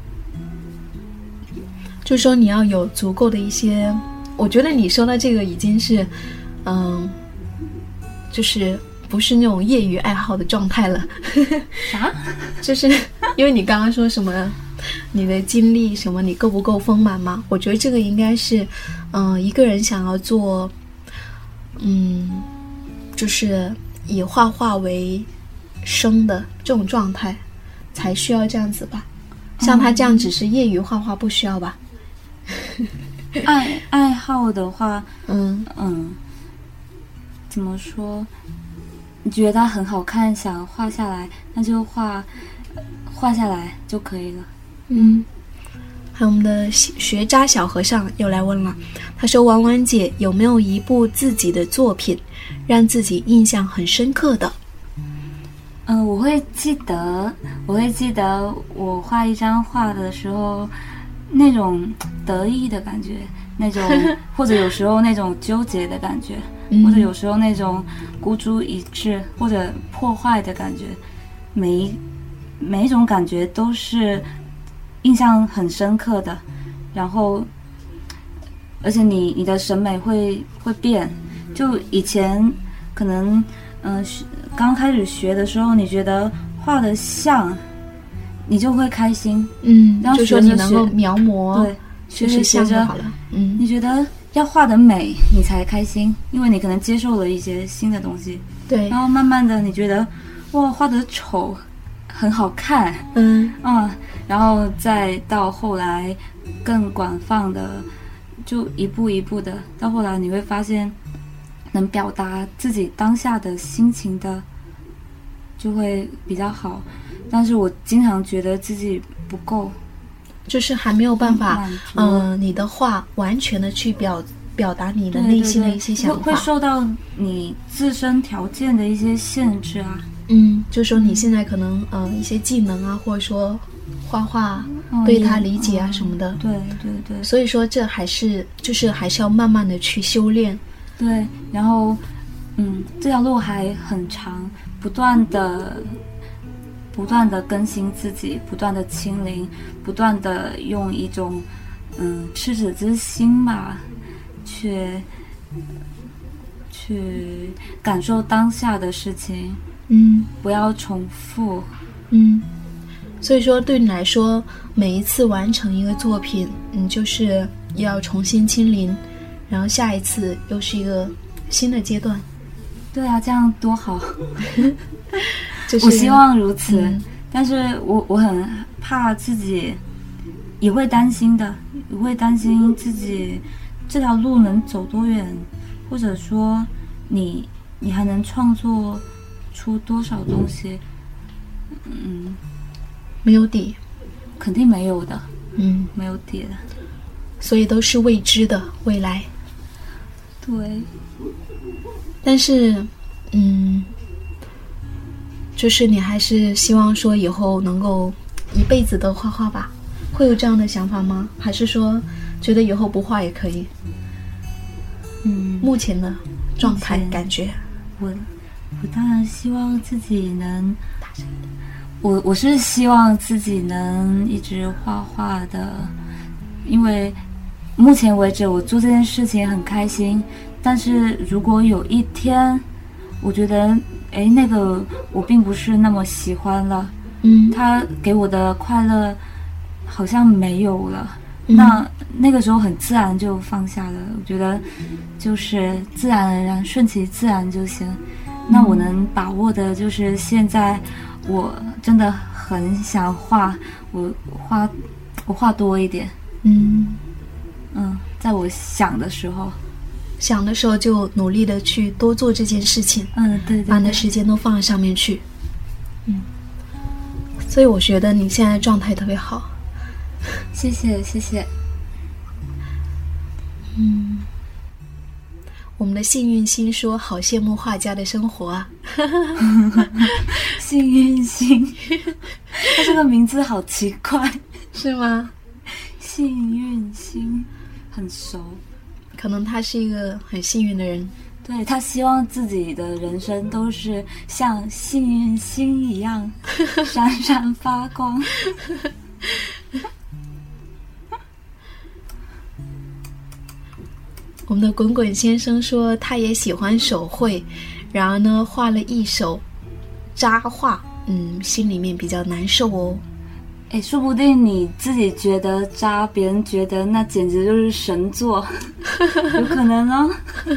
就是说你要有足够的一些，我觉得你说的这个已经是，嗯，就是不是那种业余爱好的状态了，啥？就是因为你刚刚说什么，你的经历什么，你够不够丰满嘛？我觉得这个应该是，嗯、一个人想要做，嗯，就是以画画为生的这种状态，才需要这样子吧。像他这样只是业余画画，不需要吧？爱爱好的话，嗯嗯，怎么说？你觉得它很好看，想画下来，那就画画下来就可以了。嗯。还有我们的学渣小和尚又来问了，他说：“婉婉姐有没有一部自己的作品，让自己印象很深刻的？”嗯、我会记得，我会记得我画一张画的时候，那种得意的感觉，那种 或者有时候那种纠结的感觉，嗯或者有时候那种孤注一掷或者破坏的感觉，每一每一种感觉都是印象很深刻的。然后，而且你你的审美会会变，就以前可能嗯、学刚开始学的时候，你觉得画的像，你就会开心。嗯，然后就说学着你能够学描摹，对，学就是着学着好了。嗯你觉得要画的美，你才开心，因为你可能接受了一些新的东西，对然，后慢慢的你觉得哇画的丑，很好看，嗯嗯，然后再到后来更广泛的，就一步一步的，到后来你会发现，能表达自己当下的心情的，就会比较好。但是我经常觉得自己不够就是还没有办法，嗯、你的话完全的去表表达你的内心的一些想会会。受到你自身条件的一些限制啊。嗯，就说你现在可能嗯、呃一些技能啊，或者说画画嗯对也他理解啊嗯什么的。对对对所以说这还是就是还是要慢慢的去修炼。对，然后嗯，这条路还很长，不断的不断的更新自己，不断的清零，不断的用一种嗯赤子之心吧，去去感受当下的事情，嗯不要重复。嗯，所以说对你来说，每一次完成一个作品，你就是要重新清零，然后下一次又是一个新的阶段。对啊，这样多好！就是我希望如此，嗯但是我我很怕自己也会担心的，也会担心自己这条路能走多远，或者说你你还能创作出多少东西？嗯，没有底，肯定没有的，嗯，没有底的。所以都是未知的未来。对，但是，嗯，就是你还是希望说以后能够一辈子都画画吧？会有这样的想法吗？还是说觉得以后不画也可以？嗯，目前的状态感觉，我我当然希望自己能，我我是希望自己能一直画画的，因为目前为止我做这件事情很开心，但是如果有一天我觉得哎那个我并不是那么喜欢了，嗯，他给我的快乐好像没有了。嗯那那个时候很自然就放下了，我觉得就是自然而然、顺其自然就行。那我能把握的就是现在，我真的很想画，我画我画多一点，嗯，嗯，在我想的时候，想的时候就努力的去多做这件事情，嗯，对对把你的，时间都放在上面去。嗯，所以我觉得你现在状态特别好。谢谢谢谢，嗯，我们的幸运星说：“好羡慕画家的生活啊！” 幸运星，他这个名字好奇怪，是吗？幸运星很熟，可能他是一个很幸运的人。对他希望自己的人生都是像幸运星一样 闪闪发光。我们的滚滚先生说，他也喜欢手绘，然而呢，画了一手扎画，嗯，心里面比较难受哦。哎，说不定你自己觉得渣，别人觉得那简直就是神作，有可能哦。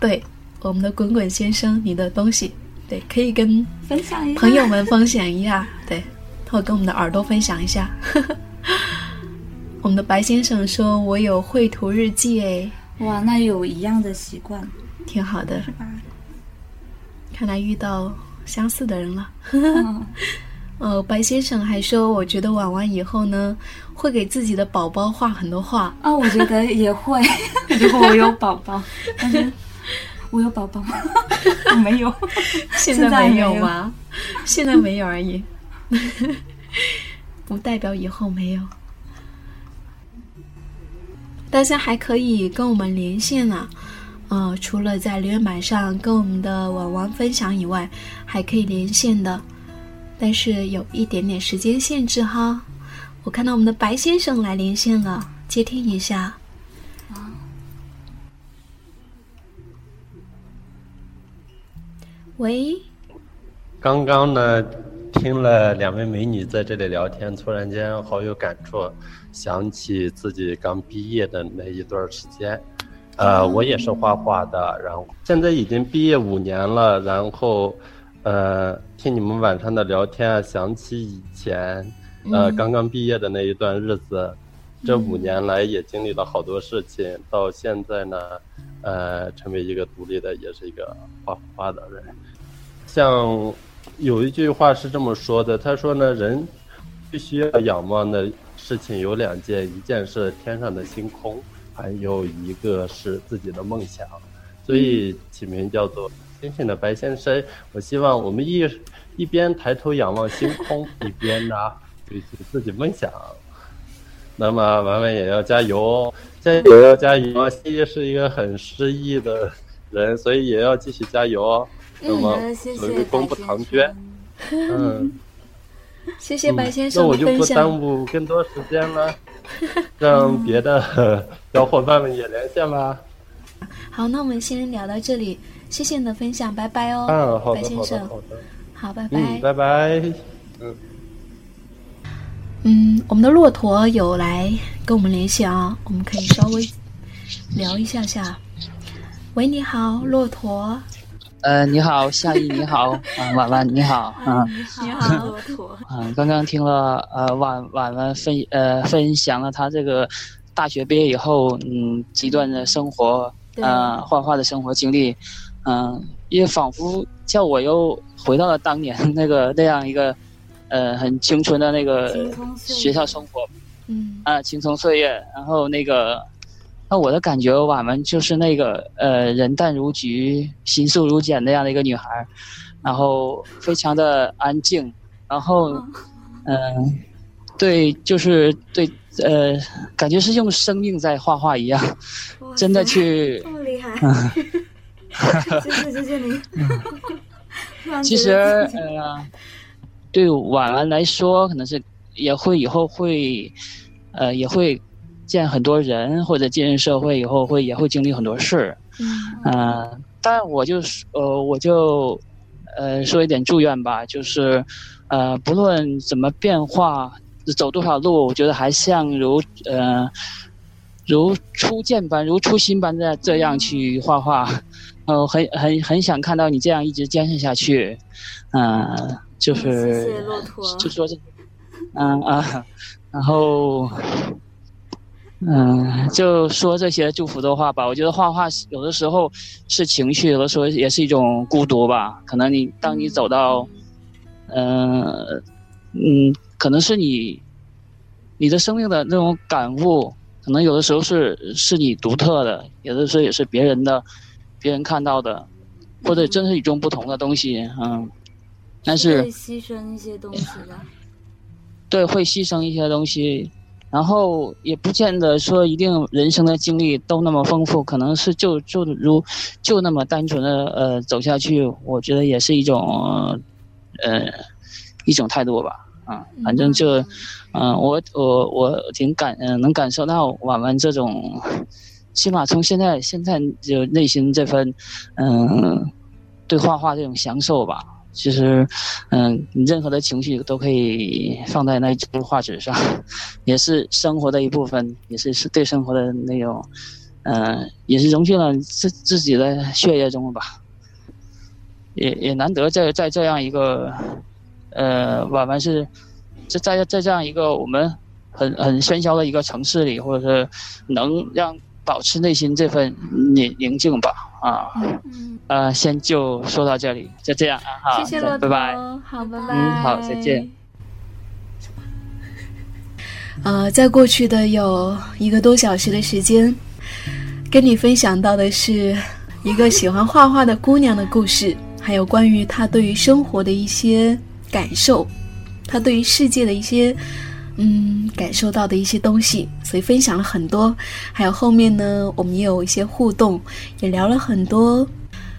对，我们的滚滚先生，你的东西，对，可以跟分享一下，朋友们分享一下，对，或跟我们的耳朵分享一下。我们的白先生说：“我有绘图日记。”哎，哇，那有一样的习惯，挺好的，是吧？看来遇到相似的人了。呃，白先生还说：“我觉得婉婉以后呢，会给自己的宝宝画很多画。”啊，我觉得也会。如果我有宝宝，但是我有宝宝吗？没有，现在没有吗？现在没有而已，不代表以后没有。大家还可以跟我们连线呢，呃，除了在留言板上跟我们的婉婉分享以外，还可以连线的，但是有一点点时间限制哈。我看到我们的白先生来连线了，接听一下。喂。刚刚呢，听了两位美女在这里聊天，突然间好有感触。想起自己刚毕业的那一段时间，呃，我也是画画的，然后现在已经毕业五年了，然后，呃，听你们晚上的聊天啊，想起以前，呃，刚刚毕业的那一段日子，这五年来也经历了好多事情，到现在呢，呃，成为一个独立的，也是一个画画的人。像有一句话是这么说的，他说呢，人必须要仰望的。事情有两件，一件是天上的星空，还有一个是自己的梦想，所以起名叫做“星星的白先生”。我希望我们一一边抬头仰望星空，一边呢追求自己梦想。那么婉婉也要加油哦，加油要加油啊！西西是一个很失意的人，所以也要继续加油哦。那么有一个功不唐捐，嗯。谢谢白先生那我就不耽误更多时间了，让别的 小伙伴们也连线吧。好，那我们先聊到这里，谢谢你的分享，拜拜哦。嗯，好的，好的，好的。好，拜拜。嗯，拜拜。嗯。嗯，我们的骆驼有来跟我们联系啊，我们可以稍微聊一下下。喂，你好，骆驼。呃，你好，夏意，你好，嗯，婉婉，你好，嗯，你好，骆驼，嗯，刚刚听了呃婉婉婉分呃分享了他这个大学毕业以后嗯极端的生活，呃画画的生活经历，嗯，也仿佛叫我又回到了当年 那个那样一个呃很青春的那个学校生活，嗯，啊青葱岁月，然后那个。那我的感觉，婉婉就是那个呃，人淡如菊，心素如简那样的一个女孩，然后非常的安静，然后嗯，对，就是对，呃，感觉是用生命在画画一样，真的去这么厉害，谢谢谢谢您。其实呃，对婉儿来说，可能是也会以后会呃也会。见很多人或者进入社会以后会也会经历很多事，嗯，但我就是呃我就呃说一点祝愿吧，就是呃不论怎么变化，走多少路，我觉得还像如呃如初见般，如初心般的这样去画画，呃很很很想看到你这样一直坚持下去，嗯，就是谢谢骆驼，就说这，嗯啊，然后。嗯，就说这些祝福的话吧。我觉得画画有的时候是情绪，有的时候也是一种孤独吧。可能你当你走到，嗯嗯，可能是你你的生命的那种感悟，可能有的时候是是你独特的，有的时候也是别人的，别人看到的，或者真是与众不同的东西，嗯。但是会牺牲一些东西的。对，会牺牲一些东西，然后也不见得说一定人生的经历都那么丰富，可能是就就如就那么单纯的呃走下去，我觉得也是一种呃一种态度吧。啊，反正就，嗯，我我我挺感嗯能感受到婉婉这种，起码从现在现在就内心这份嗯对画画这种享受吧。其实，嗯，你任何的情绪都可以放在那张画纸上，也是生活的一部分，也是是对生活的那种，嗯，也是融进了自自己的血液中吧。也也难得在在这样一个，呃，婉婉是，在在在这样一个我们很很喧嚣的一个城市里，或者是能让保持内心这份宁宁静吧，啊。嗯呃，先就说到这里，就这样啊，好，谢谢骆拜拜，好，拜拜，嗯，好，再见。呃，在过去的有一个多小时的时间，跟你分享到的是一个喜欢画画的姑娘的故事，还有关于她对于生活的一些感受，她对于世界的一些嗯感受到的一些东西，所以分享了很多。还有后面呢，我们也有一些互动，也聊了很多。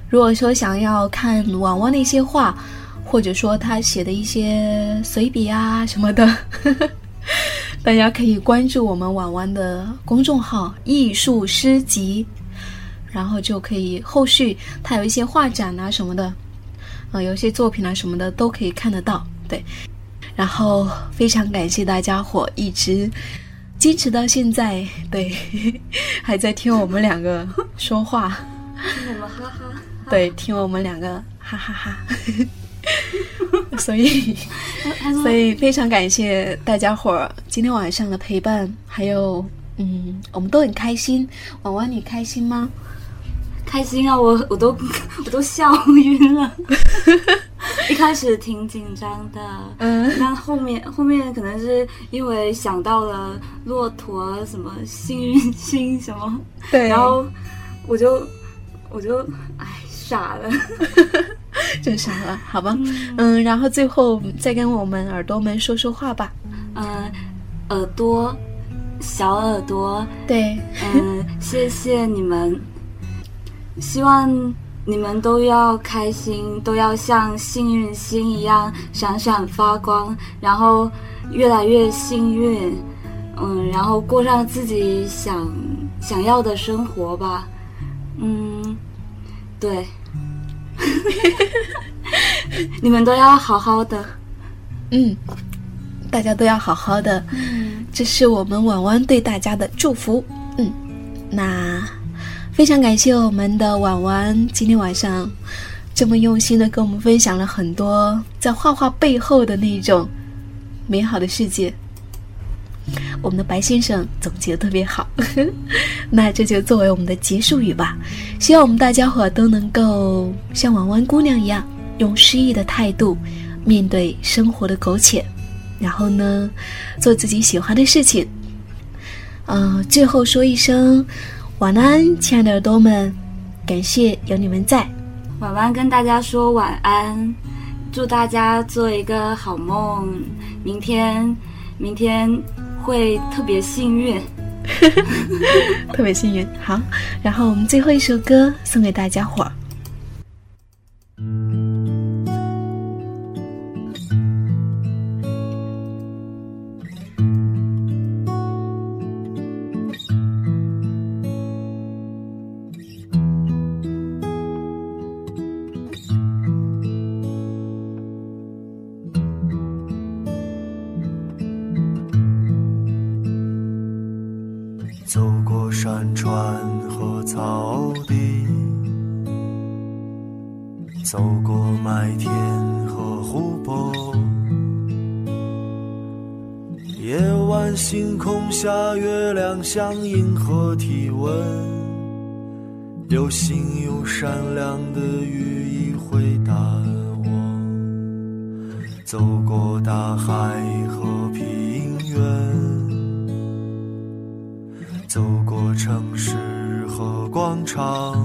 如果说想要看婉婉的一些画，或者说他写的一些随笔啊什么的，大家可以关注我们婉婉的公众号“艺术诗集”，然后就可以后续他有一些画展啊什么的，啊，有一些作品啊什么的都可以看得到。对，然后非常感谢大家伙一直坚持到现在，对，还在听我们两个说话，听我们哈哈。对，听我们两个哈哈哈，所以，所以非常感谢大家伙儿今天晚上的陪伴，还有，嗯，我们都很开心。婉婉，你开心吗？开心啊，我我都我都笑晕了。一开始挺紧张的，嗯，但后面后面可能是因为想到了骆驼什么幸运星什么，对，然后我就我就哎。傻了，就傻了，好吧，嗯，然后最后再跟我们耳朵们说说话吧，嗯，耳朵，小耳朵，对，嗯，谢谢你们，希望你们都要开心，都要像幸运星一样闪闪发光，然后越来越幸运，嗯，然后过上自己想想要的生活吧，嗯，对。你们都要好好的，嗯，大家都要好好的，嗯，这是我们婉婉对大家的祝福，嗯，那非常感谢我们的婉婉今天晚上这么用心的跟我们分享了很多在画画背后的那种美好的世界。我们的白先生总结的特别好，那这就作为我们的结束语吧。希望我们大家伙都能够像婉婉姑娘一样，用诗意的态度面对生活的苟且，然后呢，做自己喜欢的事情。嗯，最后说一声晚安，亲爱的耳朵们，感谢有你们在。晚安跟大家说晚安，祝大家做一个好梦，明天，明天。会特别幸运，特别幸运。好，然后我们最后一首歌送给大家伙儿。像银河体温，流星有闪亮的羽翼回答我。走过大海和平原，走过城市和广场，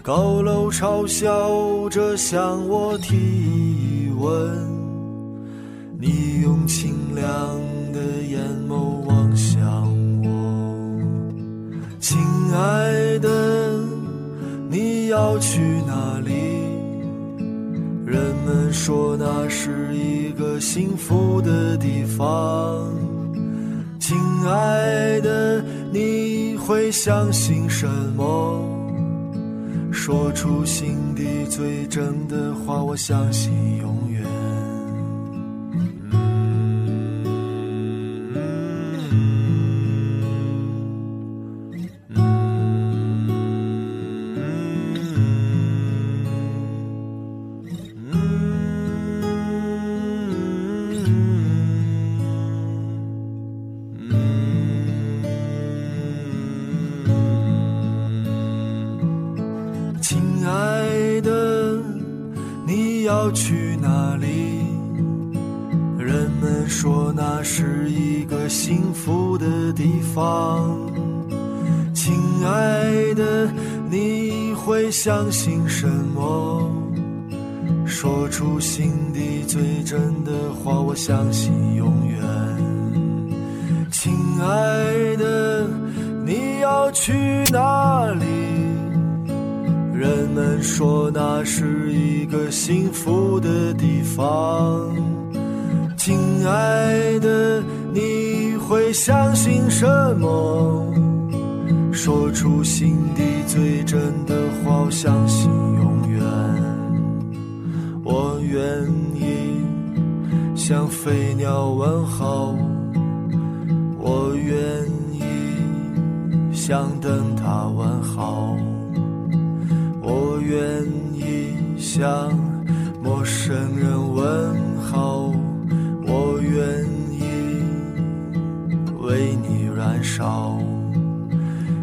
高楼嘲笑着向我提问。相信什么？说出心底最真的话，我相信永远。要去哪里？人们说那是一个幸福的地方。亲爱的，你会相信什么？说出心底最真的话，我相信永远。亲爱的，你要去哪里？说那是一个幸福的地方，亲爱的，你会相信什么？说出心底最真的话，相信永远。我愿意向飞鸟问好，我愿意向灯塔问好。向陌生人问好，我愿意为你燃烧，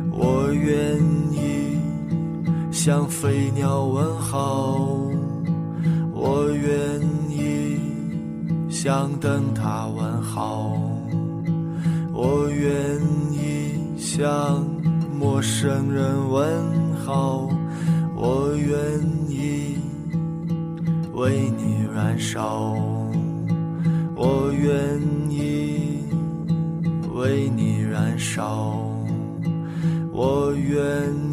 我愿意向飞鸟问好，我愿意向灯塔问好，我愿意向陌生人问好。我愿意为你燃烧，我愿意为你燃烧，我愿。